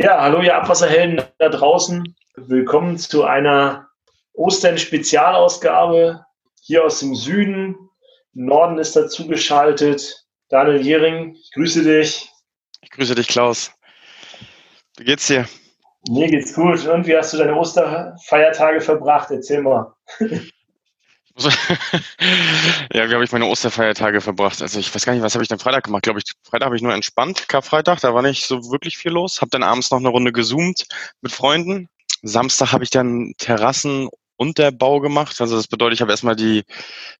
Ja, hallo ihr Abwasserhelden da draußen. Willkommen zu einer Ostern-Spezialausgabe hier aus dem Süden. Norden ist dazu geschaltet. Daniel Jering, ich grüße dich. Ich grüße dich, Klaus. Wie geht's dir? Mir geht's gut. Und wie hast du deine Osterfeiertage verbracht? Erzähl mal. ja, wie habe ich meine Osterfeiertage verbracht? Also ich weiß gar nicht, was habe ich denn Freitag gemacht? Glaube ich, Freitag habe ich nur entspannt, Karfreitag, da war nicht so wirklich viel los. Habe dann abends noch eine Runde gezoomt mit Freunden. Samstag habe ich dann Terrassen Unterbau gemacht. Also das bedeutet, ich habe erstmal die,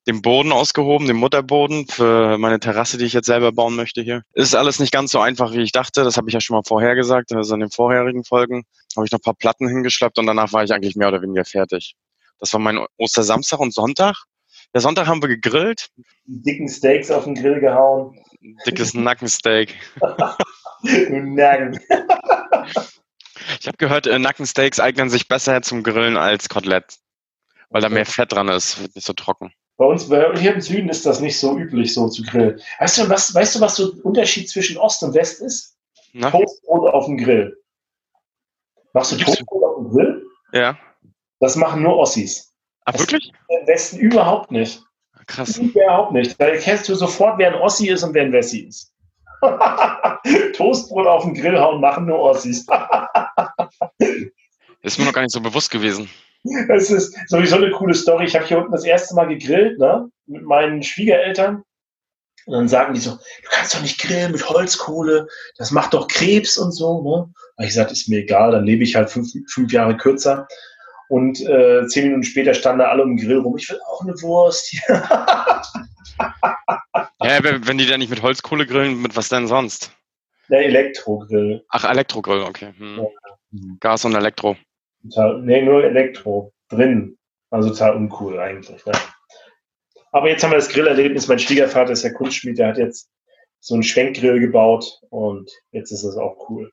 den Boden ausgehoben, den Mutterboden für meine Terrasse, die ich jetzt selber bauen möchte hier. Ist alles nicht ganz so einfach, wie ich dachte. Das habe ich ja schon mal vorher gesagt. Also in den vorherigen Folgen habe ich noch ein paar Platten hingeschleppt und danach war ich eigentlich mehr oder weniger fertig. Das war mein Ostersamstag und Sonntag. Der Sonntag haben wir gegrillt. Dicken Steaks auf den Grill gehauen. Dickes Nackensteak. Nacken. Ich habe gehört, äh, Nackensteaks eignen sich besser zum Grillen als Kotelett weil da mehr Fett dran ist, wird nicht so trocken. Bei uns hier im Süden ist das nicht so üblich, so zu grillen. Weißt du, was, weißt du, was so ein Unterschied zwischen Ost und West ist? Na? Toastbrot auf dem Grill. Machst du Toastbrot auf dem Grill? Ja. Das machen nur Ossis. Ach, das wirklich? Im Westen überhaupt nicht. Krass. Überhaupt nicht. Da erkennst du sofort, wer ein Ossi ist und wer ein Wessi ist. Toastbrot auf dem Grill hauen machen nur Ossis. ist mir noch gar nicht so bewusst gewesen. Das ist sowieso eine coole Story. Ich habe hier unten das erste Mal gegrillt, ne, mit meinen Schwiegereltern. Und dann sagen die so, du kannst doch nicht grillen mit Holzkohle, das macht doch Krebs und so. Ne? Aber ich sagte, ist mir egal, dann lebe ich halt fünf, fünf Jahre kürzer. Und äh, zehn Minuten später standen da alle um den Grill rum. Ich will auch eine Wurst. ja, wenn die da nicht mit Holzkohle grillen, mit was denn sonst? Der Elektrogrill. Ach, Elektrogrill, okay. Hm. Ja. Gas und Elektro. Total, nee, nur Elektro drin. Also total uncool eigentlich. Ne? Aber jetzt haben wir das Grillerlebnis. Mein Schwiegervater ist ja Kunstschmied, der hat jetzt so einen Schwenkgrill gebaut und jetzt ist es auch cool.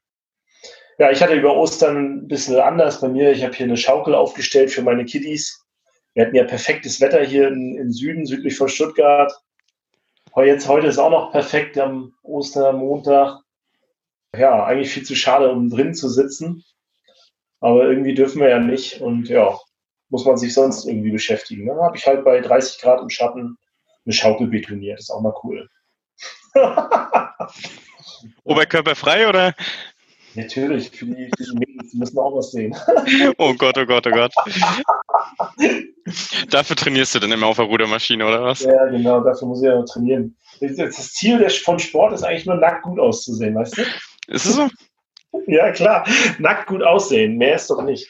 Ja, ich hatte über Ostern ein bisschen anders bei mir. Ich habe hier eine Schaukel aufgestellt für meine Kiddies. Wir hatten ja perfektes Wetter hier im Süden, südlich von Stuttgart. Jetzt, heute ist auch noch perfekt am Ostermontag. Ja, eigentlich viel zu schade, um drin zu sitzen. Aber irgendwie dürfen wir ja nicht und ja, muss man sich sonst irgendwie beschäftigen. Dann habe ich halt bei 30 Grad im Schatten eine Schaukel betoniert. Ist auch mal cool. Oberkörper frei oder? Natürlich, für die, für die Mädels müssen auch was sehen. oh Gott, oh Gott, oh Gott. dafür trainierst du dann immer auf der Rudermaschine, oder was? Ja, genau, dafür muss ich ja trainieren. Das Ziel von Sport ist eigentlich nur nackt gut auszusehen, weißt du? Ist es so? Ja, klar. Nackt gut aussehen. Mehr ist doch nicht.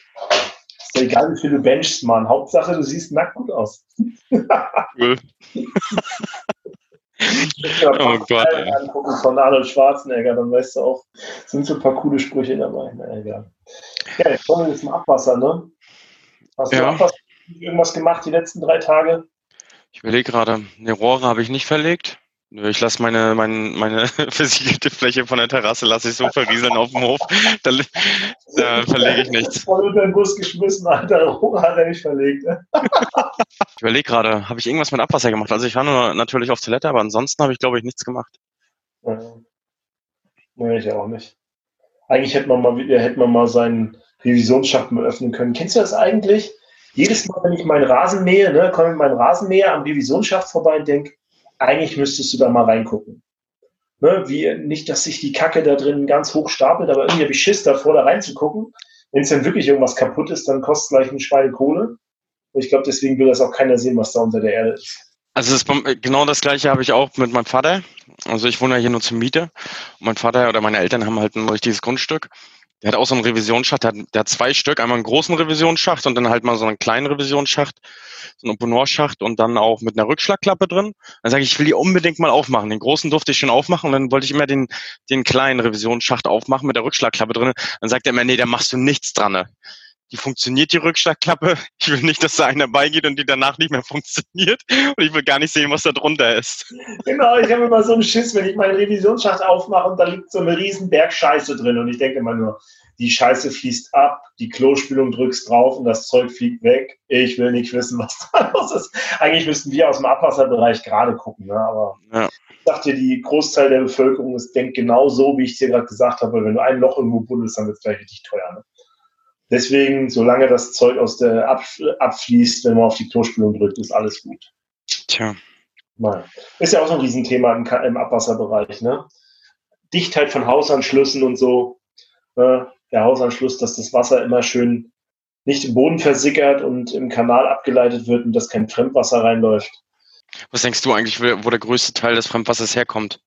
Ist ja egal, wie viel du benchst, Mann. Hauptsache, du siehst nackt gut aus. Cool. oh Gott. Ey. Angucken von Arnold Schwarzenegger, dann weißt du auch, sind so ein paar coole Sprüche dabei. Na egal. Ja, jetzt kommen wir jetzt zum Abwasser, ne? Hast du ja. Abwasser irgendwas gemacht die letzten drei Tage? Ich überlege gerade, eine Rohre habe ich nicht verlegt. Ich lasse meine, meine, meine versiegelte Fläche von der Terrasse lasse ich so verrieseln auf dem Hof. Da, da verlege ich nichts. Voll unter den Bus geschmissen, Alter. Hat er nicht verlegt. Ne? ich überlege gerade, habe ich irgendwas mit Abwasser gemacht? Also ich war nur natürlich auf Toilette, aber ansonsten habe ich, glaube ich, nichts gemacht. Ja. Nee, ich auch nicht. Eigentlich hätte man mal, hätte man mal seinen Revisionsschacht mal öffnen können. Kennst du das eigentlich? Jedes Mal, wenn ich meinen Rasen mähe, ne, komme ich meinen Rasenmäher am Revisionsschacht vorbei und denke, eigentlich müsstest du da mal reingucken. Ne, wie, nicht, dass sich die Kacke da drin ganz hoch stapelt, aber irgendwie habe ich Schiss davor, da reinzugucken. Wenn es dann wirklich irgendwas kaputt ist, dann kostet es gleich ein Schwein Kohle. Und ich glaube, deswegen will das auch keiner sehen, was da unter der Erde ist. Also das, genau das gleiche habe ich auch mit meinem Vater. Also ich wohne ja hier nur zur Miete. Und mein Vater oder meine Eltern haben halt ein richtiges Grundstück. Der hat auch so einen Revisionsschacht, der hat, der hat zwei Stück, einmal einen großen Revisionsschacht und dann halt mal so einen kleinen Revisionsschacht, so einen Opponorschacht und dann auch mit einer Rückschlagklappe drin. Dann sage ich, ich will die unbedingt mal aufmachen. Den großen durfte ich schon aufmachen und dann wollte ich immer den, den kleinen Revisionsschacht aufmachen mit der Rückschlagklappe drin. Dann sagt er immer, nee, da machst du nichts dran. Die funktioniert die Rückschlagklappe. Ich will nicht, dass da einer beigeht und die danach nicht mehr funktioniert. Und ich will gar nicht sehen, was da drunter ist. Genau, ich habe immer so einen Schiss, wenn ich meinen Revisionsschacht aufmache und da liegt so eine riesen Berg Scheiße drin. Und ich denke immer nur, die Scheiße fließt ab, die Klospülung drückst drauf und das Zeug fliegt weg. Ich will nicht wissen, was da los ist. Eigentlich müssten wir aus dem Abwasserbereich gerade gucken, ne? aber ja. ich dachte, die Großteil der Bevölkerung ist, denkt genau so, wie ich es dir gerade gesagt habe, wenn du ein Loch irgendwo buddelst, dann wird es gleich richtig teuer. Ne? Deswegen, solange das Zeug aus der ab, abfließt, wenn man auf die Klospülung drückt, ist alles gut. Tja. Nein. Ist ja auch so ein Riesenthema im, im Abwasserbereich. Ne? Dichtheit von Hausanschlüssen und so. Äh, der Hausanschluss, dass das Wasser immer schön nicht im Boden versickert und im Kanal abgeleitet wird und dass kein Fremdwasser reinläuft. Was denkst du eigentlich, wo der größte Teil des Fremdwassers herkommt?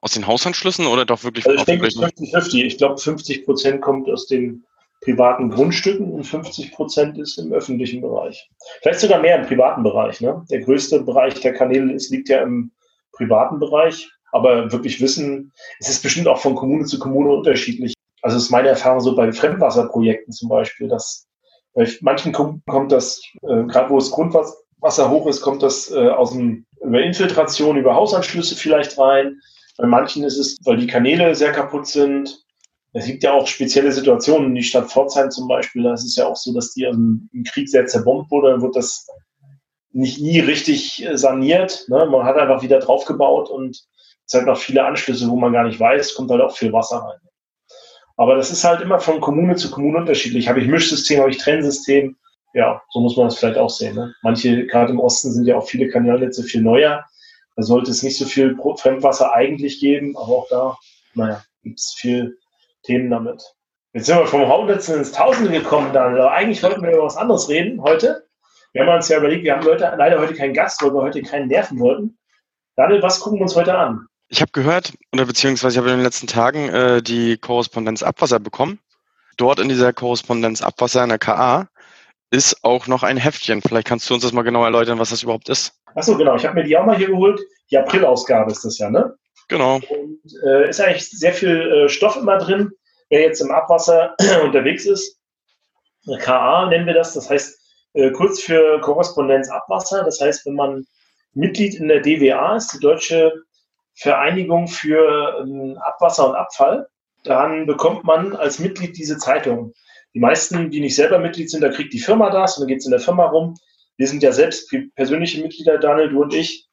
Aus den Hausanschlüssen oder doch wirklich? Also ich denke 50-50. Ich glaube, 50 Prozent kommt aus den privaten Grundstücken und 50 Prozent ist im öffentlichen Bereich. Vielleicht sogar mehr im privaten Bereich. Ne? Der größte Bereich der Kanäle ist, liegt ja im privaten Bereich. Aber wirklich wissen, es ist bestimmt auch von Kommune zu Kommune unterschiedlich. Also ist meine Erfahrung so bei Fremdwasserprojekten zum Beispiel, dass bei manchen kommt das, äh, gerade wo das Grundwasser hoch ist, kommt das äh, aus dem, über Infiltration, über Hausanschlüsse vielleicht rein. Bei manchen ist es, weil die Kanäle sehr kaputt sind, es gibt ja auch spezielle Situationen. Die Stadt Pforzheim zum Beispiel, da ist es ja auch so, dass die im, Krieg sehr zerbombt wurde, dann wird das nicht nie richtig äh, saniert. Ne? Man hat einfach wieder draufgebaut und es hat noch viele Anschlüsse, wo man gar nicht weiß, kommt halt auch viel Wasser rein. Aber das ist halt immer von Kommune zu Kommune unterschiedlich. Habe ich Mischsystem, habe ich Trennsystem? Ja, so muss man das vielleicht auch sehen. Ne? Manche, gerade im Osten, sind ja auch viele Kanalnetze viel neuer. Da sollte es nicht so viel Fremdwasser eigentlich geben, aber auch da, naja, gibt es viel Themen damit. Jetzt sind wir vom Hundertsten ins Tausende gekommen, Daniel. Aber eigentlich wollten wir über was anderes reden heute. Wir haben uns ja überlegt, wir haben Leute, leider heute keinen Gast, weil wir heute keinen nerven wollten. Daniel, was gucken wir uns heute an? Ich habe gehört, oder beziehungsweise ich habe in den letzten Tagen äh, die Korrespondenz Abwasser bekommen. Dort in dieser Korrespondenz Abwasser in der KA ist auch noch ein Heftchen. Vielleicht kannst du uns das mal genau erläutern, was das überhaupt ist. Achso, genau. Ich habe mir die auch mal hier geholt. Die April-Ausgabe ist das ja, ne? Genau. Und äh, ist eigentlich sehr viel äh, Stoff immer drin, wer jetzt im Abwasser unterwegs ist. KA nennen wir das, das heißt äh, kurz für Korrespondenz Abwasser. Das heißt, wenn man Mitglied in der DWA ist, die Deutsche Vereinigung für ähm, Abwasser und Abfall, dann bekommt man als Mitglied diese Zeitung. Die meisten, die nicht selber Mitglied sind, da kriegt die Firma das und dann geht es in der Firma rum. Wir sind ja selbst persönliche Mitglieder, Daniel, du und ich.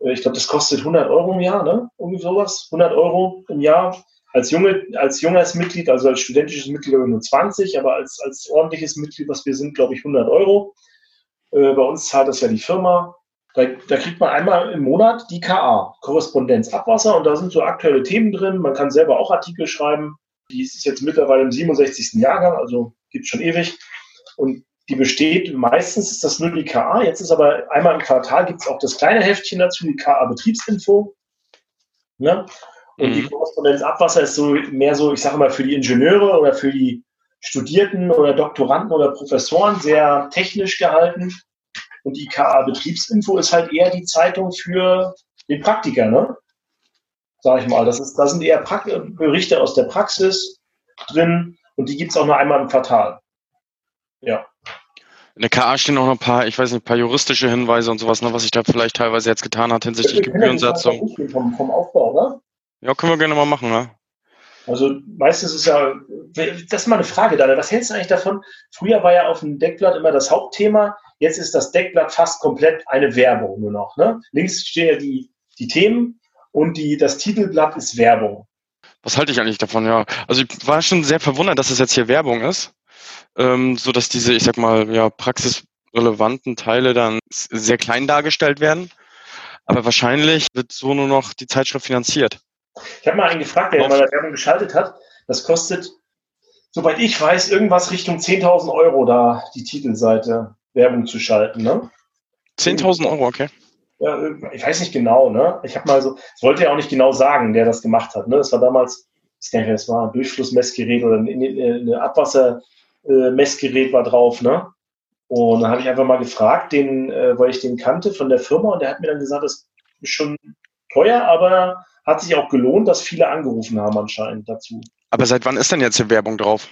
Äh, ich glaube, das kostet 100 Euro im Jahr, ne? Irgendwie sowas. 100 Euro im Jahr. Als, junge, als junges Mitglied, also als studentisches Mitglied nur 20, aber als, als ordentliches Mitglied, was wir sind, glaube ich, 100 Euro. Äh, bei uns zahlt das ja die Firma. Da, da, kriegt man einmal im Monat die KA, Korrespondenz Abwasser, und da sind so aktuelle Themen drin. Man kann selber auch Artikel schreiben. Die ist jetzt mittlerweile im 67. Jahrgang, also gibt schon ewig. Und die besteht, meistens ist das nur die KA, jetzt ist aber einmal im Quartal gibt es auch das kleine Heftchen dazu, die KA Betriebsinfo. Ne? Und mhm. die Korrespondenz Abwasser ist so mehr so, ich sage mal, für die Ingenieure oder für die Studierten oder Doktoranden oder Professoren sehr technisch gehalten. Und die KA Betriebsinfo ist halt eher die Zeitung für den Praktiker, ne? Sag ich mal. Das ist, da sind eher pra Berichte aus der Praxis drin und die gibt es auch nur einmal im Quartal. Ja. In der KA stehen auch noch ein paar, ich weiß nicht, ein paar juristische Hinweise und sowas, ne, was sich da vielleicht teilweise jetzt getan hat hinsichtlich Gebührensatzung. Vom, vom Aufbau, oder? Ja, können wir gerne mal machen, ne? Also meistens ist ja, das ist mal eine Frage, Daniel. Was hältst du eigentlich davon? Früher war ja auf dem Deckblatt immer das Hauptthema, jetzt ist das Deckblatt fast komplett eine Werbung nur noch. Ne? Links stehen ja die, die Themen und die, das Titelblatt ist Werbung. Was halte ich eigentlich davon, ja? Also ich war schon sehr verwundert, dass es jetzt hier Werbung ist ähm, so dass diese, ich sag mal, ja, praxisrelevanten Teile dann sehr klein dargestellt werden. Aber wahrscheinlich wird so nur noch die Zeitschrift finanziert. Ich habe mal einen gefragt, der mal Werbung geschaltet hat. Das kostet, soweit ich weiß, irgendwas Richtung 10.000 Euro da, die Titelseite Werbung zu schalten. Ne? 10.000 Euro, okay. Ja, ich weiß nicht genau, ne? Ich habe mal so, das wollte er auch nicht genau sagen, der das gemacht hat. Ne? Das war damals, ich denke, das war ein Durchflussmessgerät oder Abwasser, äh, Messgerät war drauf, ne? Und dann habe ich einfach mal gefragt, den, äh, weil ich den kannte von der Firma und der hat mir dann gesagt, das ist schon teuer, aber hat sich auch gelohnt, dass viele angerufen haben anscheinend dazu. Aber seit wann ist denn jetzt die Werbung drauf?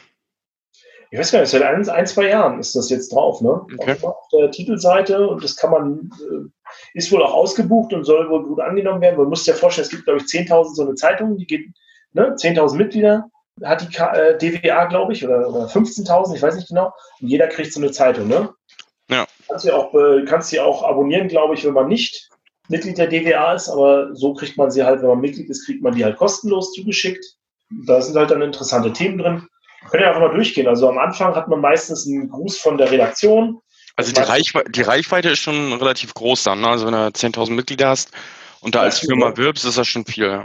Ich weiß gar nicht, seit ein, ein, zwei Jahren ist das jetzt drauf, ne? Okay. Auf der Titelseite und das kann man, äh, ist wohl auch ausgebucht und soll wohl gut angenommen werden. Man muss sich ja vorstellen, es gibt, glaube ich, 10.000 so eine Zeitung, die geht, ne? 10.000 Mitglieder hat die K äh, DWA, glaube ich, oder, oder 15.000, ich weiß nicht genau. Und jeder kriegt so eine Zeitung, ne? Ja. Kannst du auch, äh, kannst sie auch abonnieren, glaube ich, wenn man nicht Mitglied der DWA ist, aber so kriegt man sie halt, wenn man Mitglied ist, kriegt man die halt kostenlos zugeschickt. Da sind halt dann interessante Themen drin. Können ja einfach mal durchgehen. Also am Anfang hat man meistens einen Gruß von der Redaktion. Also die, Reichweite, die Reichweite ist schon relativ groß dann. Ne? Also wenn du 10.000 Mitglieder hast und da als Firma ja. wirbst, ist das schon viel.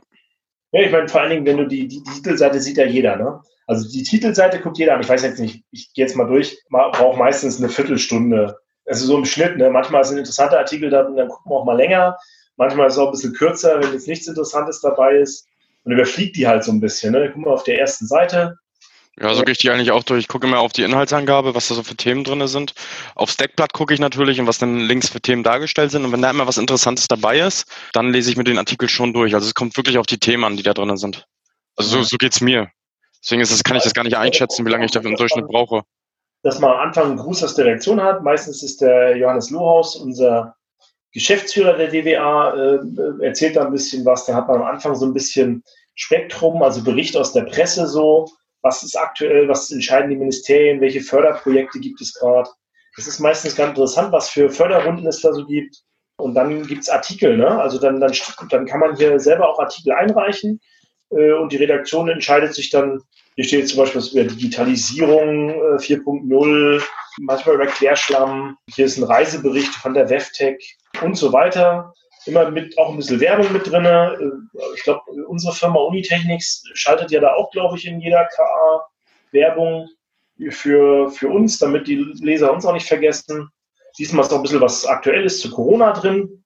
Ja, ich meine, vor allen Dingen, wenn du die, die, die Titelseite sieht ja jeder, ne? Also die Titelseite guckt jeder an. Ich weiß jetzt nicht, ich gehe jetzt mal durch, brauche meistens eine Viertelstunde. Also so im Schnitt, ne? Manchmal sind interessante Artikel da und dann gucken wir auch mal länger. Manchmal ist es auch ein bisschen kürzer, wenn jetzt nichts Interessantes dabei ist. Und überfliegt die halt so ein bisschen. Ne? Gucken wir auf der ersten Seite, ja, so gehe ich die eigentlich auch durch. Ich gucke immer auf die Inhaltsangabe, was da so für Themen drin sind. Aufs Deckblatt gucke ich natürlich und was dann links für Themen dargestellt sind. Und wenn da immer was Interessantes dabei ist, dann lese ich mir den Artikel schon durch. Also es kommt wirklich auf die Themen an, die da drin sind. Also so, so geht es mir. Deswegen ist das, kann ich das gar nicht einschätzen, wie lange ich dafür im Durchschnitt brauche. Dass man am Anfang einen Gruß aus der Reaktion hat. Meistens ist der Johannes Lohaus, unser Geschäftsführer der DWA, äh, erzählt da ein bisschen was. Da hat man am Anfang so ein bisschen Spektrum, also Bericht aus der Presse so was ist aktuell, was entscheiden die Ministerien, welche Förderprojekte gibt es gerade. Das ist meistens ganz interessant, was für Förderrunden es da so gibt. Und dann gibt es Artikel, ne? Also dann, dann, dann kann man hier selber auch Artikel einreichen äh, und die Redaktion entscheidet sich dann, hier steht zum Beispiel was über Digitalisierung äh, 4.0, manchmal über Klärschlamm, hier ist ein Reisebericht von der WEFTEC und so weiter immer mit auch ein bisschen Werbung mit drin. Äh, ich glaube, unsere Firma Unitechnics schaltet ja da auch, glaube ich, in jeder KA Werbung für, für uns, damit die Leser uns auch nicht vergessen. Diesmal ist noch ein bisschen was Aktuelles zu Corona drin,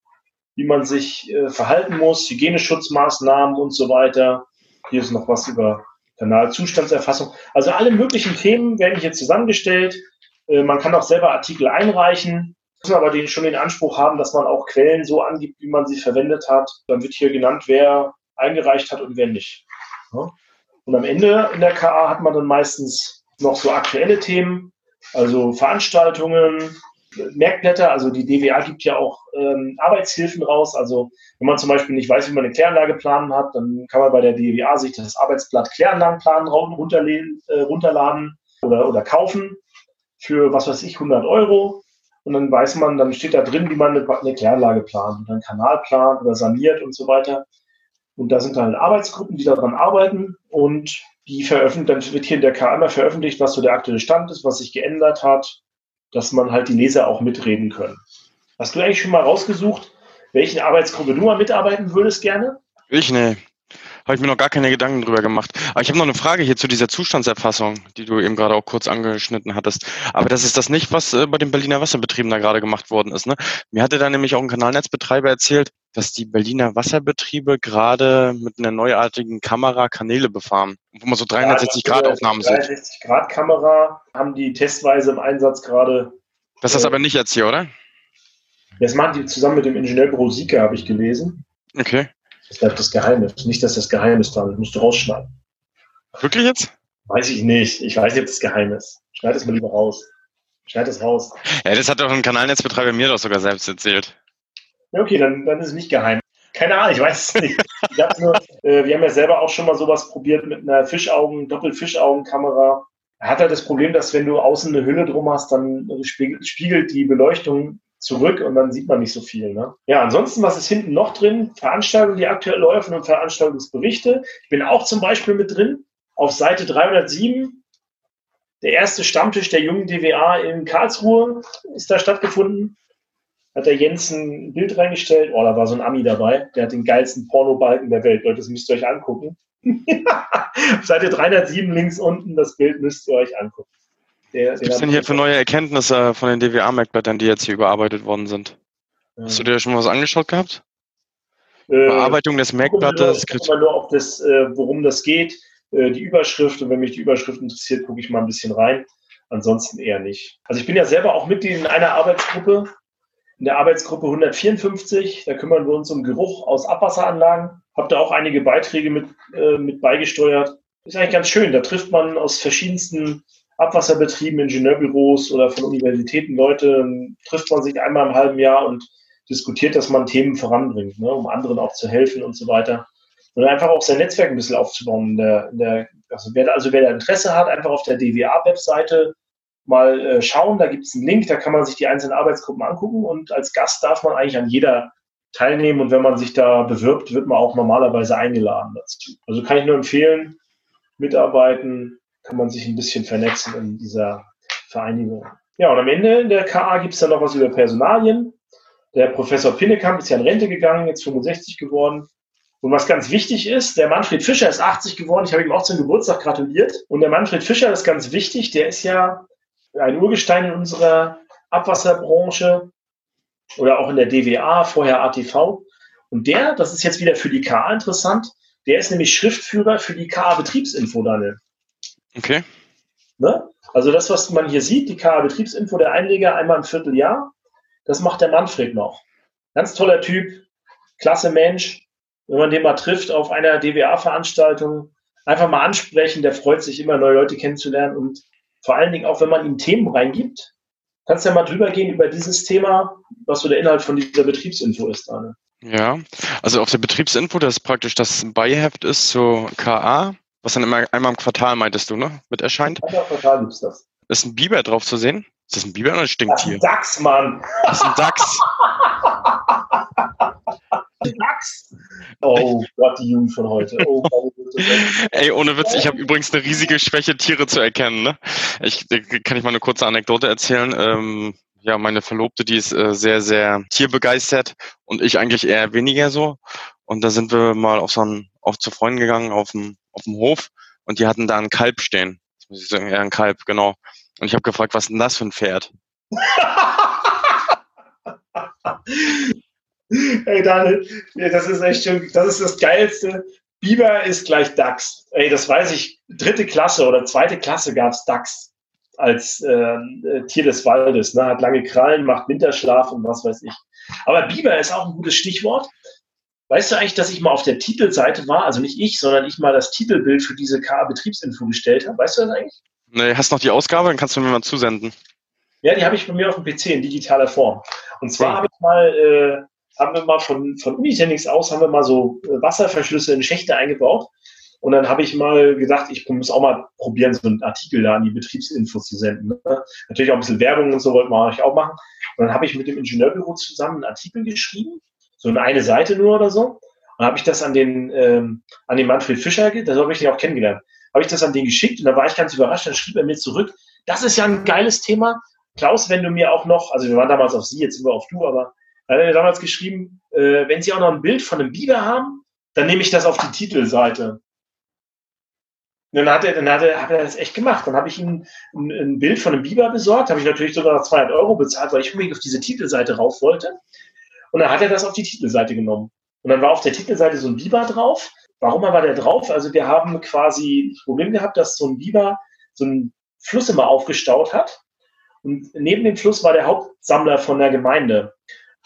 wie man sich äh, verhalten muss, Hygieneschutzmaßnahmen und so weiter. Hier ist noch was über Kanalzustandserfassung. Also alle möglichen Themen werden hier zusammengestellt. Äh, man kann auch selber Artikel einreichen müssen aber den, schon den Anspruch haben, dass man auch Quellen so angibt, wie man sie verwendet hat. Dann wird hier genannt, wer eingereicht hat und wer nicht. Und am Ende in der KA hat man dann meistens noch so aktuelle Themen, also Veranstaltungen, Merkblätter, also die DWA gibt ja auch ähm, Arbeitshilfen raus. Also wenn man zum Beispiel nicht weiß, wie man eine Kläranlage planen hat, dann kann man bei der DWA sich das Arbeitsblatt Kläranlagenplan äh, runterladen oder, oder kaufen für, was weiß ich, 100 Euro. Und dann weiß man, dann steht da drin, wie man eine, eine Kläranlage plant oder einen Kanal plant oder saniert und so weiter. Und da sind dann Arbeitsgruppen, die daran arbeiten und die veröffentlichen, dann wird hier in der KMA veröffentlicht, was so der aktuelle Stand ist, was sich geändert hat, dass man halt die Leser auch mitreden können. Hast du eigentlich schon mal rausgesucht, welchen Arbeitsgruppe du mal mitarbeiten würdest gerne? Ich, ne. Habe ich mir noch gar keine Gedanken drüber gemacht. Aber ich habe noch eine Frage hier zu dieser Zustandserfassung, die du eben gerade auch kurz angeschnitten hattest. Aber das ist das nicht, was äh, bei den Berliner Wasserbetrieben da gerade gemacht worden ist. Ne? Mir hatte da nämlich auch ein Kanalnetzbetreiber erzählt, dass die Berliner Wasserbetriebe gerade mit einer neuartigen Kamera Kanäle befahren, wo man so 360-Grad-Aufnahmen sieht. 360-Grad-Kamera haben die testweise im Einsatz gerade. Das ist äh, aber nicht jetzt hier, oder? Das machen die zusammen mit dem Ingenieurbüro Sieger, habe ich gelesen. Okay. Das bleibt das Geheimnis. Nicht, dass das Geheimnis da ist. Musst du rausschneiden. Wirklich jetzt? Weiß ich nicht. Ich weiß nicht, ob das geheim ist. Schneid es mal lieber raus. Schneid es raus. Ja, das hat doch ein Kanalnetzbetreiber mir doch sogar selbst erzählt. Okay, dann, dann ist es nicht geheim. Keine Ahnung, ich weiß es nicht. Ich nur, äh, wir haben ja selber auch schon mal sowas probiert mit einer Fischaugen, Doppelfischaugenkamera. Er hat halt das Problem, dass wenn du außen eine Hülle drum hast, dann spiegelt, spiegelt die Beleuchtung zurück und dann sieht man nicht so viel. Ne? Ja, ansonsten, was ist hinten noch drin? Veranstaltungen, die aktuell laufen und Veranstaltungsberichte. Ich bin auch zum Beispiel mit drin. Auf Seite 307, der erste Stammtisch der jungen DWA in Karlsruhe ist da stattgefunden. Hat der Jens ein Bild reingestellt. Oh, da war so ein Ami dabei. Der hat den geilsten Pornobalken der Welt. Leute, das müsst ihr euch angucken. Seite 307 links unten, das Bild müsst ihr euch angucken. Der, Was gibt es denn hier für neue Erkenntnisse von den DWA-Merkblättern, die jetzt hier überarbeitet worden sind? Ja. Hast du dir schon mal was angeschaut gehabt? Äh, Bearbeitung des Merkblattes. Ich gucke mal nur auf das, äh, worum das geht, äh, die Überschrift. Und wenn mich die Überschrift interessiert, gucke ich mal ein bisschen rein. Ansonsten eher nicht. Also ich bin ja selber auch Mitglied in einer Arbeitsgruppe, in der Arbeitsgruppe 154. Da kümmern wir uns um Geruch aus Abwasseranlagen. Habe da auch einige Beiträge mit, äh, mit beigesteuert. Ist eigentlich ganz schön. Da trifft man aus verschiedensten Abwasserbetrieben, Ingenieurbüros oder von Universitäten Leute, trifft man sich einmal im halben Jahr und diskutiert, dass man Themen voranbringt, ne, um anderen auch zu helfen und so weiter. Und einfach auch sein Netzwerk ein bisschen aufzubauen. In der, in der, also, wer, also wer da Interesse hat, einfach auf der DWA-Webseite mal äh, schauen. Da gibt es einen Link, da kann man sich die einzelnen Arbeitsgruppen angucken und als Gast darf man eigentlich an jeder teilnehmen und wenn man sich da bewirbt, wird man auch normalerweise eingeladen dazu. Also kann ich nur empfehlen, mitarbeiten, kann man sich ein bisschen vernetzen in dieser Vereinigung. Ja, und am Ende in der KA gibt es dann noch was über Personalien. Der Professor Pinnekamp ist ja in Rente gegangen, jetzt 65 geworden. Und was ganz wichtig ist, der Manfred Fischer ist 80 geworden. Ich habe ihm auch zum Geburtstag gratuliert. Und der Manfred Fischer ist ganz wichtig. Der ist ja ein Urgestein in unserer Abwasserbranche oder auch in der DWA, vorher ATV. Und der, das ist jetzt wieder für die KA interessant, der ist nämlich Schriftführer für die KA Betriebsinfo, Daniel. Okay. Ne? Also das, was man hier sieht, die KA Betriebsinfo, der Einleger einmal im Vierteljahr, das macht der Manfred noch. Ganz toller Typ, klasse Mensch. Wenn man den mal trifft auf einer DWA-Veranstaltung, einfach mal ansprechen, der freut sich immer, neue Leute kennenzulernen und vor allen Dingen auch, wenn man ihm Themen reingibt, kannst du ja mal drüber gehen über dieses Thema, was so der Inhalt von dieser Betriebsinfo ist, Arne. Ja, also auf der Betriebsinfo, das praktisch das Beiheft ist zur KA, was dann immer einmal im Quartal, meintest du, ne, mit erscheint. Einmal im Quartal gibt's das. Ist ein Biber drauf zu sehen? Ist das ein Biber oder ein Stinktier? Das ist ein Dachs, Mann. Das ist ein Dachs. Dachs. Oh Gott, die Jugend von heute. Oh, Ey, ohne Witz, ich habe übrigens eine riesige Schwäche, Tiere zu erkennen. Ne? Ich, kann ich mal eine kurze Anekdote erzählen. Ähm, ja, meine Verlobte, die ist äh, sehr, sehr tierbegeistert und ich eigentlich eher weniger so. Und da sind wir mal auf so einen, auf zu Freunden gegangen auf dem, auf dem Hof und die hatten da einen Kalb stehen. Das muss ich sagen, ja, ein Kalb, genau. Und ich habe gefragt, was ist denn das für ein Pferd? Ey, Daniel, das ist echt schon, das ist das Geilste. Biber ist gleich Dachs. Ey, das weiß ich. Dritte Klasse oder zweite Klasse gab es Dachs als äh, Tier des Waldes. Ne? Hat lange Krallen, macht Winterschlaf und was weiß ich. Aber Biber ist auch ein gutes Stichwort. Weißt du eigentlich, dass ich mal auf der Titelseite war, also nicht ich, sondern ich mal das Titelbild für diese KA-Betriebsinfo gestellt habe? Weißt du das eigentlich? Nee, hast noch die Ausgabe, dann kannst du mir mal zusenden. Ja, die habe ich bei mir auf dem PC in digitaler Form. Und zwar okay. habe ich mal äh, haben wir mal von, von Unitenix aus, haben wir mal so äh, Wasserverschlüsse in Schächte eingebaut. Und dann habe ich mal gedacht, ich muss auch mal probieren, so einen Artikel da an die Betriebsinfos zu senden. Ne? Natürlich auch ein bisschen Werbung und so wollten wir auch machen. Und dann habe ich mit dem Ingenieurbüro zusammen einen Artikel geschrieben, so eine, eine Seite nur oder so. Und habe ich das an den, ähm, an den Manfred Fischer, da habe ich den auch kennengelernt, habe ich das an den geschickt und da war ich ganz überrascht, dann schrieb er mir zurück, das ist ja ein geiles Thema. Klaus, wenn du mir auch noch, also wir waren damals auf Sie, jetzt sind wir auf Du, aber er hat mir damals geschrieben, äh, wenn Sie auch noch ein Bild von einem Biber haben, dann nehme ich das auf die Titelseite. Dann hat er, dann hat er, hat er das echt gemacht. Dann habe ich ihm ein, ein, Bild von einem Biber besorgt, habe ich natürlich sogar noch 200 Euro bezahlt, weil ich unbedingt auf diese Titelseite rauf wollte. Und dann hat er das auf die Titelseite genommen. Und dann war auf der Titelseite so ein Biber drauf. Warum war der drauf? Also wir haben quasi das Problem gehabt, dass so ein Biber so einen Fluss immer aufgestaut hat. Und neben dem Fluss war der Hauptsammler von der Gemeinde.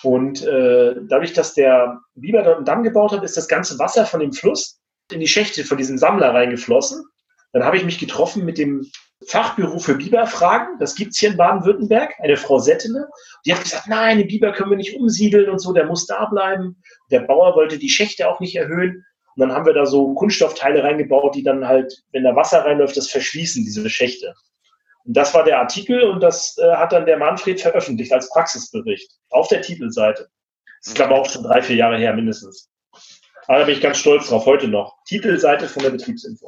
Und äh, dadurch, dass der Biber dort einen Damm gebaut hat, ist das ganze Wasser von dem Fluss in die Schächte von diesem Sammler reingeflossen. Dann habe ich mich getroffen mit dem Fachbüro für Biberfragen. Das gibt's hier in Baden-Württemberg, eine Frau Settele. Die hat gesagt, nein, den Biber können wir nicht umsiedeln und so, der muss da bleiben. Der Bauer wollte die Schächte auch nicht erhöhen. Und dann haben wir da so Kunststoffteile reingebaut, die dann halt, wenn da Wasser reinläuft, das verschließen, diese Schächte. Und das war der Artikel und das äh, hat dann der Manfred veröffentlicht als Praxisbericht auf der Titelseite. Das ist, glaube ich, auch schon drei, vier Jahre her mindestens. Aber da bin ich ganz stolz drauf, heute noch. Titelseite von der Betriebsinfo.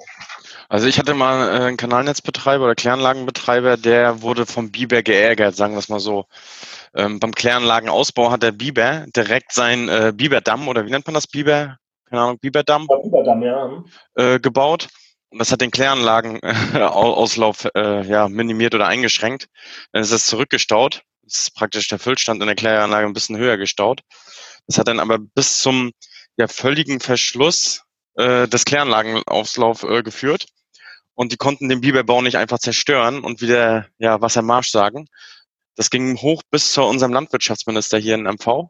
Also ich hatte mal äh, einen Kanalnetzbetreiber oder Kläranlagenbetreiber, der wurde vom Biber geärgert, sagen wir es mal so. Ähm, beim Kläranlagenausbau hat der Biber direkt sein äh, Biberdamm oder wie nennt man das Biber? Keine Ahnung, Biberdamm? Ja, Biberdamm, ja. Äh, gebaut und das hat den Kläranlagenauslauf äh, ja, minimiert oder eingeschränkt. Dann ist es zurückgestaut. Das ist praktisch der Füllstand in der Kläranlage ein bisschen höher gestaut. Das hat dann aber bis zum ja, völligen Verschluss äh, des Kläranlagenauslauf äh, geführt. Und die konnten den Biberbau nicht einfach zerstören und wieder ja, Wassermarsch sagen. Das ging hoch bis zu unserem Landwirtschaftsminister hier in MV.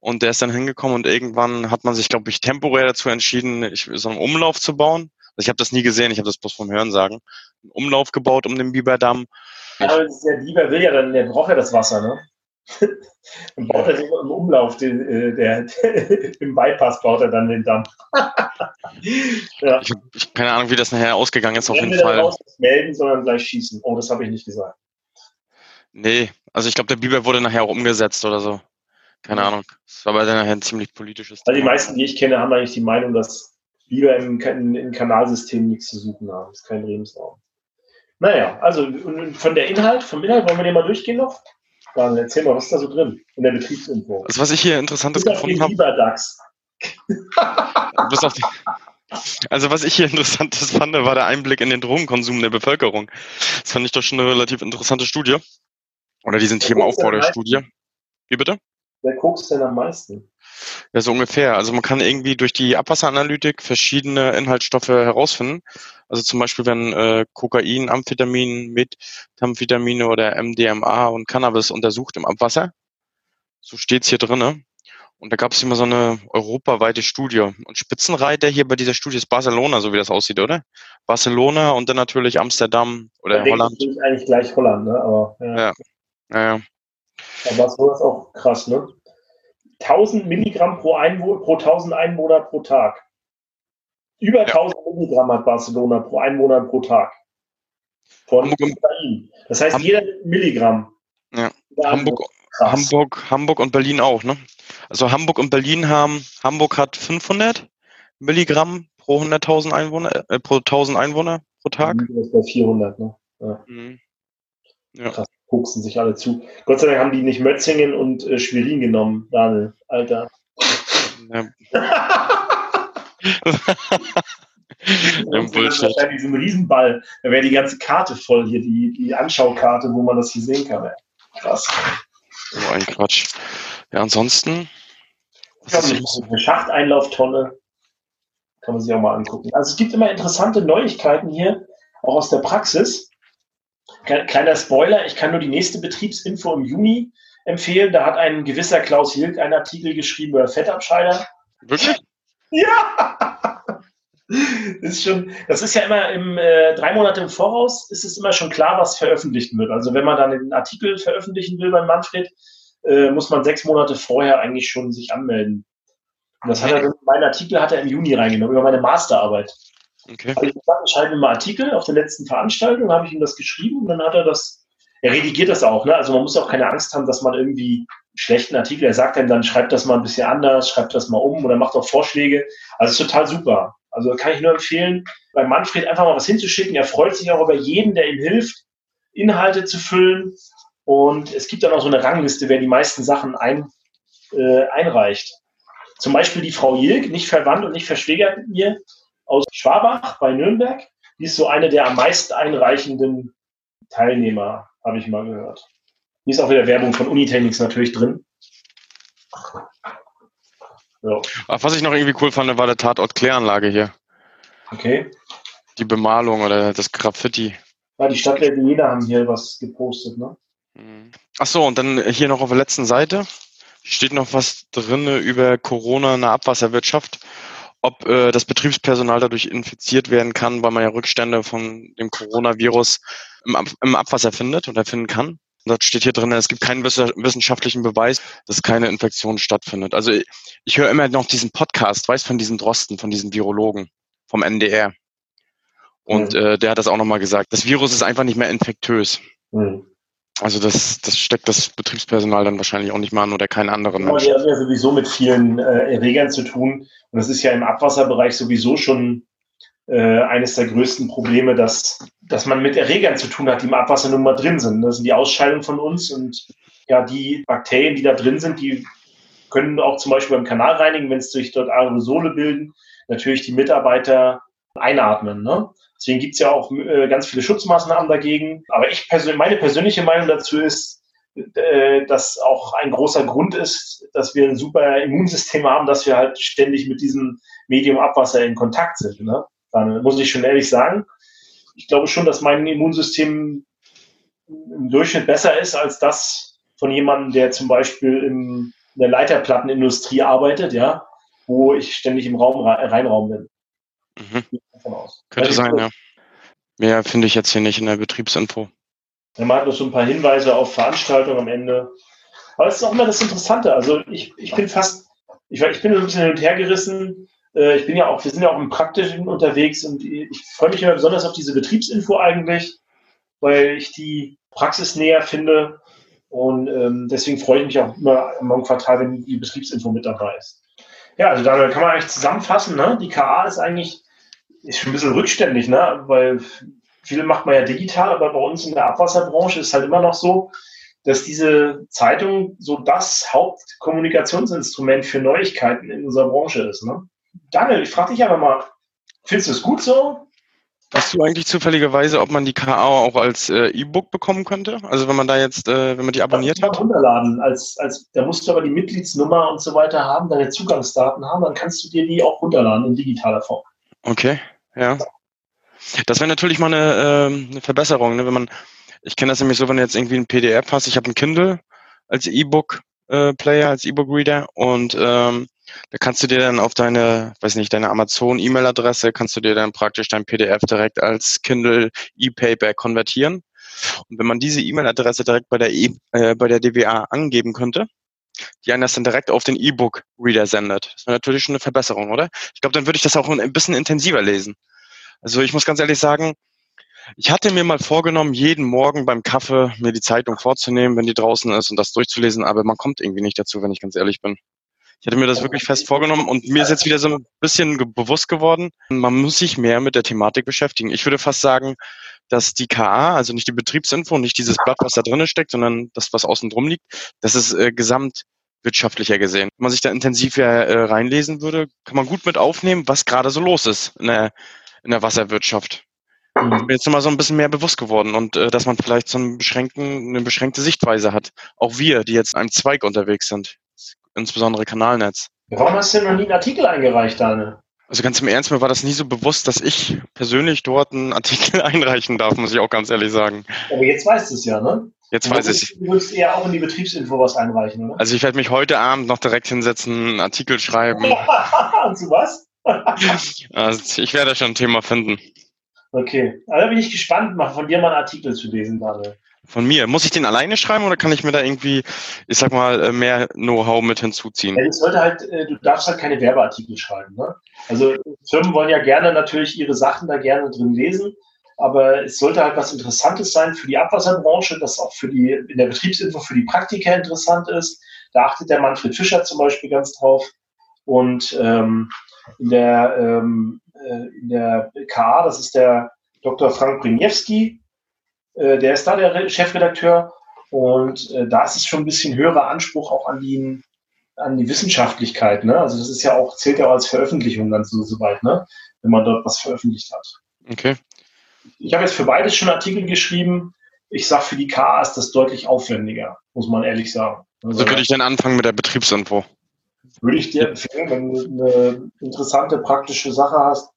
Und der ist dann hingekommen und irgendwann hat man sich, glaube ich, temporär dazu entschieden, so einen Umlauf zu bauen ich habe das nie gesehen, ich habe das bloß vom Hören sagen. Einen Umlauf gebaut um den Biberdamm. Ja, aber der Biber will ja dann, der braucht ja das Wasser, ne? Dann baut er den im Umlauf, den, äh, der, im Bypass baut er dann den Damm. ja. ich habe keine Ahnung, wie das nachher ausgegangen ist, auf jeden Fall. Nicht melden, sondern gleich schießen. Oh, das habe ich nicht gesagt. Nee, also ich glaube, der Biber wurde nachher auch umgesetzt oder so. Keine Ahnung. Das war aber dann nachher ein ziemlich politisches Thema. Also die meisten, die ich kenne, haben eigentlich die Meinung, dass Biber im, im, im Kanalsystem nichts zu suchen haben. Das ist kein Lebensraum. Naja, also von der Inhalt, vom Inhalt wollen wir den mal durchgehen noch? Dann erzähl mal, was ist da so drin in der Betriebsinfo? Also was ich hier interessantes gefunden habe. DAX. also was ich hier interessantes fand, war der Einblick in den Drogenkonsum der Bevölkerung. Das fand ich doch schon eine relativ interessante Studie. Oder die sind hier im Aufbau der Studie. Wie bitte? Wer guckst denn am meisten? Ja, so ungefähr. Also man kann irgendwie durch die Abwasseranalytik verschiedene Inhaltsstoffe herausfinden. Also zum Beispiel, wenn äh, Kokain, Amphetamin, Methamphetamine oder MDMA und Cannabis untersucht im Abwasser. So steht's hier drinne. Und da gab es immer so eine europaweite Studie. Und Spitzenreiter hier bei dieser Studie ist Barcelona, so wie das aussieht, oder? Barcelona und dann natürlich Amsterdam oder da Holland. Eigentlich gleich Holland, ne? Aber, ja. ja. ja, ja. Aber Barcelona ist auch krass, ne? 1000 Milligramm pro, Einwohner, pro 1000 Einwohner pro Tag. Über ja. 1000 Milligramm hat Barcelona pro Einwohner pro Tag. Von Kokain. Das heißt, jeder Milligramm. Ja. Hamburg, Hamburg, Hamburg und Berlin auch, ne? Also Hamburg und Berlin haben, Hamburg hat 500 Milligramm pro 100.000 Einwohner, äh, pro 1000 Einwohner pro Tag. Das ist bei 400, ne? Ja. Mhm. ja. Krass pupsen sich alle zu. Gott sei Dank haben die nicht Mötzingen und äh, Schwerin genommen, Daniel, Alter. Ja. ja, Bullshit. Wahrscheinlich so ein Riesenball. Da wäre die ganze Karte voll hier, die, die Anschaukarte, wo man das hier sehen kann. Krass. So ein Quatsch. Ja, ansonsten. Ja, eine Schachteinlauftonne. Kann man sich auch mal angucken. Also es gibt immer interessante Neuigkeiten hier, auch aus der Praxis. Kleiner Spoiler, ich kann nur die nächste Betriebsinfo im Juni empfehlen. Da hat ein gewisser Klaus Hilk einen Artikel geschrieben über Fettabscheider. Wirklich? Ja! Das ist, schon, das ist ja immer im äh, drei Monate im Voraus, ist es immer schon klar, was veröffentlicht wird. Also wenn man dann einen Artikel veröffentlichen will bei Manfred, äh, muss man sechs Monate vorher eigentlich schon sich anmelden. Und das hat er, mein Artikel hat er im Juni reingenommen, über meine Masterarbeit. Okay. Habe ich schreibe mal Artikel auf der letzten Veranstaltung, habe ich ihm das geschrieben und dann hat er das, er redigiert das auch, ne? Also man muss auch keine Angst haben, dass man irgendwie einen schlechten Artikel, er sagt dann, dann schreibt das mal ein bisschen anders, schreibt das mal um oder macht auch Vorschläge. Also ist total super. Also kann ich nur empfehlen, bei Manfred einfach mal was hinzuschicken. Er freut sich auch über jeden, der ihm hilft, Inhalte zu füllen. Und es gibt dann auch so eine Rangliste, wer die meisten Sachen ein, äh, einreicht. Zum Beispiel die Frau Jilk, nicht verwandt und nicht verschwägert mit mir, aus Schwabach bei Nürnberg. Die ist so eine der am meisten einreichenden Teilnehmer, habe ich mal gehört. Hier ist auch wieder Werbung von Unitechnics natürlich drin. Ja. Was ich noch irgendwie cool fand, war der Tatort-Kläranlage hier. Okay. Die Bemalung oder das Graffiti. Ja, die Stadtwerke Jena haben hier was gepostet, ne? Mhm. Ach so, und dann hier noch auf der letzten Seite steht noch was drin über Corona in der Abwasserwirtschaft ob äh, das Betriebspersonal dadurch infiziert werden kann, weil man ja Rückstände von dem Coronavirus im, Ab im Abwasser findet oder finden kann. Und das steht hier drin, es gibt keinen wissenschaftlichen Beweis, dass keine Infektion stattfindet. Also ich, ich höre immer noch diesen Podcast, weiß von diesen Drosten, von diesen Virologen vom NDR. Und mhm. äh, der hat das auch nochmal gesagt. Das Virus ist einfach nicht mehr infektös. Mhm. Also das, das steckt das Betriebspersonal dann wahrscheinlich auch nicht mal an oder keinen anderen Menschen. Ja, wir haben ja sowieso mit vielen äh, Erregern zu tun. Und das ist ja im Abwasserbereich sowieso schon äh, eines der größten Probleme, dass, dass man mit Erregern zu tun hat, die im Abwasser nun mal drin sind. Das sind die Ausscheidungen von uns und ja, die Bakterien, die da drin sind, die können auch zum Beispiel beim Kanal reinigen, wenn es sich dort Aerosole bilden, natürlich die Mitarbeiter einatmen. Ne? Deswegen gibt es ja auch äh, ganz viele Schutzmaßnahmen dagegen. Aber ich persönlich, meine persönliche Meinung dazu ist, äh, dass auch ein großer Grund ist, dass wir ein super Immunsystem haben, dass wir halt ständig mit diesem Medium Abwasser in Kontakt sind. Ne? Dann muss ich schon ehrlich sagen, ich glaube schon, dass mein Immunsystem im Durchschnitt besser ist als das von jemandem, der zum Beispiel in der Leiterplattenindustrie arbeitet, ja, wo ich ständig im Raum reinraum bin. Mhm. Könnte sein, ja. Mehr finde ich jetzt hier nicht in der Betriebsinfo. Hat noch so ein paar Hinweise auf Veranstaltungen am Ende. Aber es ist auch immer das Interessante. Also ich, ich bin fast, ich, ich bin ein bisschen hin und her gerissen. Äh, ich bin ja auch, wir sind ja auch im Praktischen unterwegs und ich freue mich immer besonders auf diese Betriebsinfo eigentlich, weil ich die Praxis näher finde. Und ähm, deswegen freue ich mich auch immer im Quartal, wenn die Betriebsinfo mit dabei ist. Ja, also da kann man eigentlich zusammenfassen, ne? Die KA ist eigentlich ist schon ein bisschen rückständig, ne? Weil viel macht man ja digital, aber bei uns in der Abwasserbranche ist halt immer noch so, dass diese Zeitung so das Hauptkommunikationsinstrument für Neuigkeiten in unserer Branche ist. Ne? Daniel, ich frage dich aber mal, findest du es gut so? Weißt du eigentlich zufälligerweise, ob man die KA auch als äh, E-Book bekommen könnte? Also wenn man da jetzt, äh, wenn man die abonniert hat? runterladen. Als, als, da musst du aber die Mitgliedsnummer und so weiter haben, deine Zugangsdaten haben, dann kannst du dir die auch runterladen in digitaler Form. Okay, ja. Das wäre natürlich mal eine, äh, eine Verbesserung, ne? wenn man, ich kenne das nämlich so, wenn du jetzt irgendwie ein PDF hast, ich habe ein Kindle als E-Book-Player, äh, als E-Book-Reader und ähm, da kannst du dir dann auf deine, weiß nicht, deine Amazon-E-Mail-Adresse, kannst du dir dann praktisch dein PDF direkt als Kindle E-Paper konvertieren. Und wenn man diese E-Mail-Adresse direkt bei der, e äh, bei der DWA angeben könnte, die einen das dann direkt auf den E-Book-Reader sendet. Das wäre natürlich schon eine Verbesserung, oder? Ich glaube, dann würde ich das auch ein bisschen intensiver lesen. Also ich muss ganz ehrlich sagen, ich hatte mir mal vorgenommen, jeden Morgen beim Kaffee mir die Zeitung vorzunehmen, wenn die draußen ist und das durchzulesen, aber man kommt irgendwie nicht dazu, wenn ich ganz ehrlich bin. Ich hatte mir das wirklich fest vorgenommen und mir ist jetzt wieder so ein bisschen bewusst geworden, man muss sich mehr mit der Thematik beschäftigen. Ich würde fast sagen, dass die KA, also nicht die Betriebsinfo, nicht dieses Blatt, was da drinnen steckt, sondern das, was außen drum liegt, das ist äh, gesamtwirtschaftlicher gesehen. Wenn man sich da intensiv äh, reinlesen würde, kann man gut mit aufnehmen, was gerade so los ist in der, in der Wasserwirtschaft. Mhm. Ich bin jetzt nochmal so ein bisschen mehr bewusst geworden und äh, dass man vielleicht so einen beschränkten, eine beschränkte Sichtweise hat. Auch wir, die jetzt in einem Zweig unterwegs sind insbesondere Kanalnetz. Warum hast du denn noch nie einen Artikel eingereicht, Daniel? Also ganz im Ernst, mir war das nie so bewusst, dass ich persönlich dort einen Artikel einreichen darf, muss ich auch ganz ehrlich sagen. Aber jetzt weißt du es ja, ne? Jetzt weiß ich. Du willst eher auch in die Betriebsinfo was einreichen, oder? Also ich werde mich heute Abend noch direkt hinsetzen, einen Artikel schreiben. Und zu was? Also ich werde schon ein Thema finden. Okay, also bin ich gespannt, mal von dir mal einen Artikel zu lesen, Daniel. Von mir. Muss ich den alleine schreiben oder kann ich mir da irgendwie, ich sag mal, äh, mehr Know-how mit hinzuziehen? Ja, sollte halt, äh, du darfst halt keine Werbeartikel schreiben. Ne? Also Firmen wollen ja gerne natürlich ihre Sachen da gerne drin lesen, aber es sollte halt was Interessantes sein für die Abwasserbranche, das auch für die, in der Betriebsinfo für die Praktiker interessant ist. Da achtet der Manfred Fischer zum Beispiel ganz drauf. Und ähm, in, der, ähm, äh, in der KA, das ist der Dr. Frank Briniewski, äh, der ist da der Chefredakteur und äh, da ist es schon ein bisschen höherer Anspruch auch an die, an die Wissenschaftlichkeit. Ne? Also das ist ja auch, zählt ja auch als Veröffentlichung ganz so, so weit, ne? wenn man dort was veröffentlicht hat. Okay. Ich habe jetzt für beides schon Artikel geschrieben. Ich sage, für die KA ist das deutlich aufwendiger, muss man ehrlich sagen. Also, also würde ich dann anfangen mit der Betriebsinfo. Würde ich dir empfehlen, wenn du eine interessante, praktische Sache hast,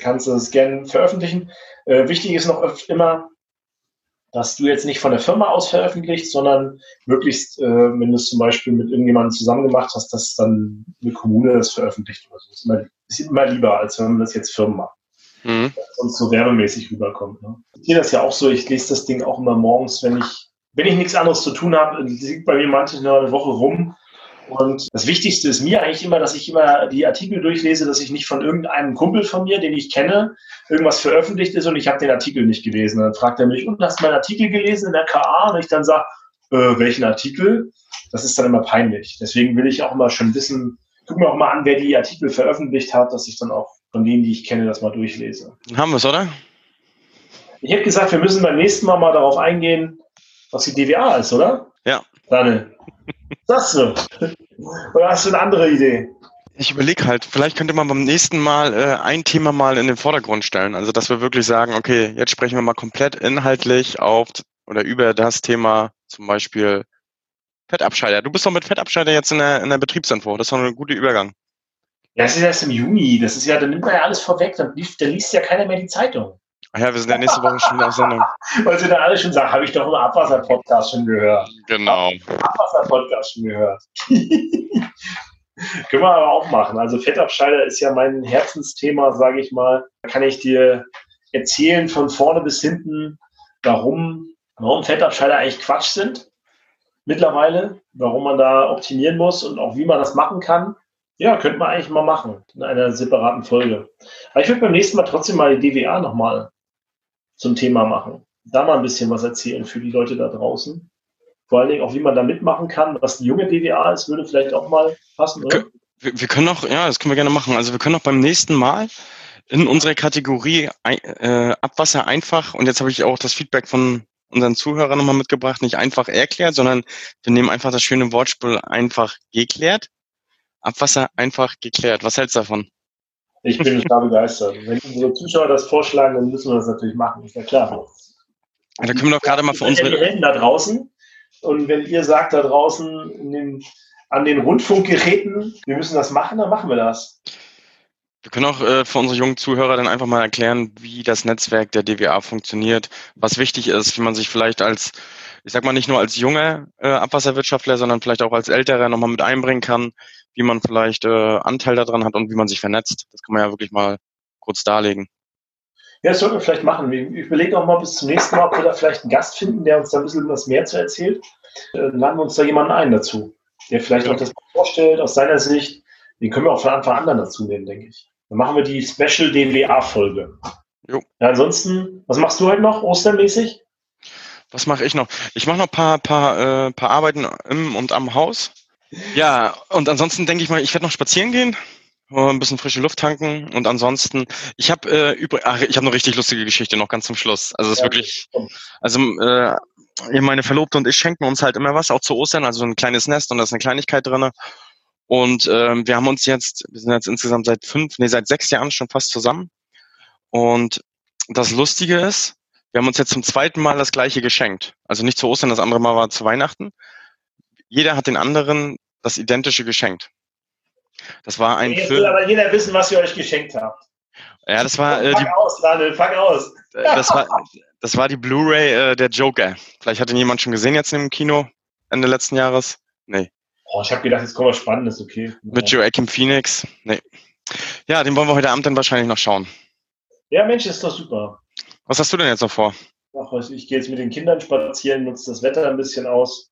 kannst du das gerne veröffentlichen. Äh, wichtig ist noch immer, dass du jetzt nicht von der Firma aus veröffentlichst, sondern möglichst, äh, wenn du es zum Beispiel mit irgendjemandem zusammen gemacht hast, dass dann eine Kommune das veröffentlicht oder so. Das ist immer, ist immer lieber, als wenn man das jetzt Firmen macht. Mhm. Sonst so werbemäßig rüberkommt. Ne? Ich sehe das ja auch so, ich lese das Ding auch immer morgens, wenn ich, wenn ich nichts anderes zu tun habe, liegt bei mir manchmal eine Woche rum und das Wichtigste ist mir eigentlich immer, dass ich immer die Artikel durchlese, dass ich nicht von irgendeinem Kumpel von mir, den ich kenne, irgendwas veröffentlicht ist und ich habe den Artikel nicht gelesen. Dann fragt er mich, und hast du meinen Artikel gelesen in der KA? Und ich dann sage, äh, welchen Artikel? Das ist dann immer peinlich. Deswegen will ich auch immer schon wissen, guck mir auch mal an, wer die Artikel veröffentlicht hat, dass ich dann auch von denen, die ich kenne, das mal durchlese. Haben wir es, oder? Ich hätte gesagt, wir müssen beim nächsten Mal mal darauf eingehen, was die DWA ist, oder? Ja. Daniel. Sagst du? Oder hast du eine andere Idee? Ich überlege halt, vielleicht könnte man beim nächsten Mal äh, ein Thema mal in den Vordergrund stellen. Also, dass wir wirklich sagen, okay, jetzt sprechen wir mal komplett inhaltlich auf oder über das Thema, zum Beispiel Fettabscheider. Du bist doch mit Fettabscheider jetzt in der, in der Betriebsinfo. Das ist doch ein guter Übergang. Ja, das ist erst im Juni. Das ist ja, dann nimmt man ja alles vorweg. Dann liest, dann liest ja keiner mehr die Zeitung. Ach ja, wir sind ja nächste Woche schon auf Sendung. Weil sie dann alle schon sagen, habe ich doch im Abwasser-Podcast schon gehört. Genau. Abwasser-Podcast schon gehört. Können wir aber auch machen. Also Fettabscheider ist ja mein Herzensthema, sage ich mal. Da kann ich dir erzählen von vorne bis hinten, warum, warum Fettabscheider eigentlich Quatsch sind mittlerweile, warum man da optimieren muss und auch wie man das machen kann. Ja, könnte man eigentlich mal machen in einer separaten Folge. Aber ich würde beim nächsten Mal trotzdem mal die DWA nochmal zum Thema machen. Da mal ein bisschen was erzählen für die Leute da draußen. Vor allen Dingen auch, wie man da mitmachen kann. Was die junge DWA ist, würde vielleicht auch mal passen, oder? Wir, können auch, ja, das können wir gerne machen. Also wir können auch beim nächsten Mal in unserer Kategorie äh, Abwasser einfach, und jetzt habe ich auch das Feedback von unseren Zuhörern nochmal mitgebracht, nicht einfach erklärt, sondern wir nehmen einfach das schöne Wortspiel einfach geklärt. Abwasser einfach geklärt. Was hältst du davon? Ich bin total begeistert. Wenn unsere Zuschauer das vorschlagen, dann müssen wir das natürlich machen, ist ja klar. Ja, da können wir doch gerade mal für unsere. Die Helden da draußen. Und wenn ihr sagt da draußen den, an den Rundfunkgeräten, wir müssen das machen, dann machen wir das. Wir können auch äh, für unsere jungen Zuhörer dann einfach mal erklären, wie das Netzwerk der DWA funktioniert, was wichtig ist, wie man sich vielleicht als, ich sag mal nicht nur als junger äh, Abwasserwirtschaftler, sondern vielleicht auch als älterer nochmal mit einbringen kann, wie man vielleicht äh, Anteil daran hat und wie man sich vernetzt. Das kann man ja wirklich mal kurz darlegen. Ja, das sollten wir vielleicht machen. Ich überlege auch mal bis zum nächsten Mal, ob wir da vielleicht einen Gast finden, der uns da ein bisschen was mehr zu erzählt. Dann laden wir uns da jemanden ein dazu, der vielleicht ja. auch das vorstellt aus seiner Sicht. Den können wir auch von Anfang an dazu nehmen, denke ich. Dann machen wir die Special DWA-Folge. Ja, ansonsten, was machst du heute noch, ostermäßig? Was mache ich noch? Ich mache noch ein paar, paar, äh, paar Arbeiten im und am Haus. Ja, und ansonsten denke ich mal, ich werde noch spazieren gehen, ein bisschen frische Luft tanken und ansonsten, ich habe äh, übrig, ach, ich habe eine richtig lustige Geschichte noch ganz zum Schluss. Also es ja, ist wirklich, also äh, meine Verlobte und ich schenken uns halt immer was, auch zu Ostern, also ein kleines Nest und da ist eine Kleinigkeit drinne. Und ähm, wir haben uns jetzt, wir sind jetzt insgesamt seit fünf, nee, seit sechs Jahren schon fast zusammen. Und das Lustige ist, wir haben uns jetzt zum zweiten Mal das gleiche geschenkt. Also nicht zu Ostern, das andere Mal war zu Weihnachten. Jeder hat den anderen das identische geschenkt. Das war ein Jetzt Film. will aber jeder wissen, was ihr euch geschenkt habt. Ja, das war. Äh, fang die, aus, Daniel, fang aus. Äh, das war, das war die Blu-ray äh, der Joker. Vielleicht hat ihn jemand schon gesehen jetzt im Kino Ende letzten Jahres. Nee. Oh, ich habe gedacht, jetzt kommt was Spannendes, okay. Mit Joachim Phoenix. Nee. Ja, den wollen wir heute Abend dann wahrscheinlich noch schauen. Ja, Mensch, ist doch super. Was hast du denn jetzt noch vor? Ach, ich gehe jetzt mit den Kindern spazieren, nutze das Wetter ein bisschen aus.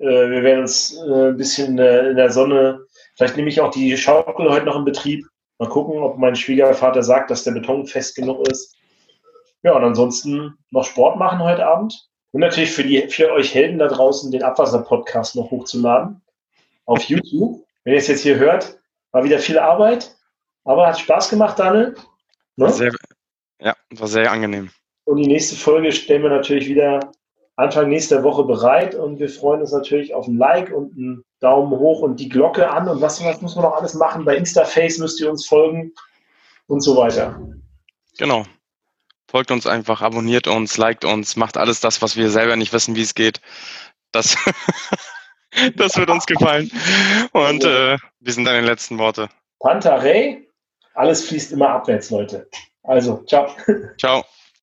Äh, wir werden uns äh, ein bisschen in der Sonne. Vielleicht nehme ich auch die Schaukel heute noch in Betrieb. Mal gucken, ob mein Schwiegervater sagt, dass der Beton fest genug ist. Ja, und ansonsten noch Sport machen heute Abend. Und natürlich für, die, für euch Helden da draußen den Abwasser-Podcast noch hochzuladen auf YouTube. Wenn ihr es jetzt hier hört, war wieder viel Arbeit, aber hat Spaß gemacht, Daniel. Ne? Sehr, ja, war sehr angenehm. Und die nächste Folge stellen wir natürlich wieder Anfang nächster Woche bereit und wir freuen uns natürlich auf ein Like und einen Daumen hoch und die Glocke an und was, was muss man noch alles machen? Bei Instaface müsst ihr uns folgen und so weiter. Genau. Folgt uns einfach, abonniert uns, liked uns, macht alles das, was wir selber nicht wissen, wie es geht. Das Das wird uns gefallen. Und äh, wie sind deine letzten Worte? Pantarei, alles fließt immer abwärts, Leute. Also, ciao. Ciao.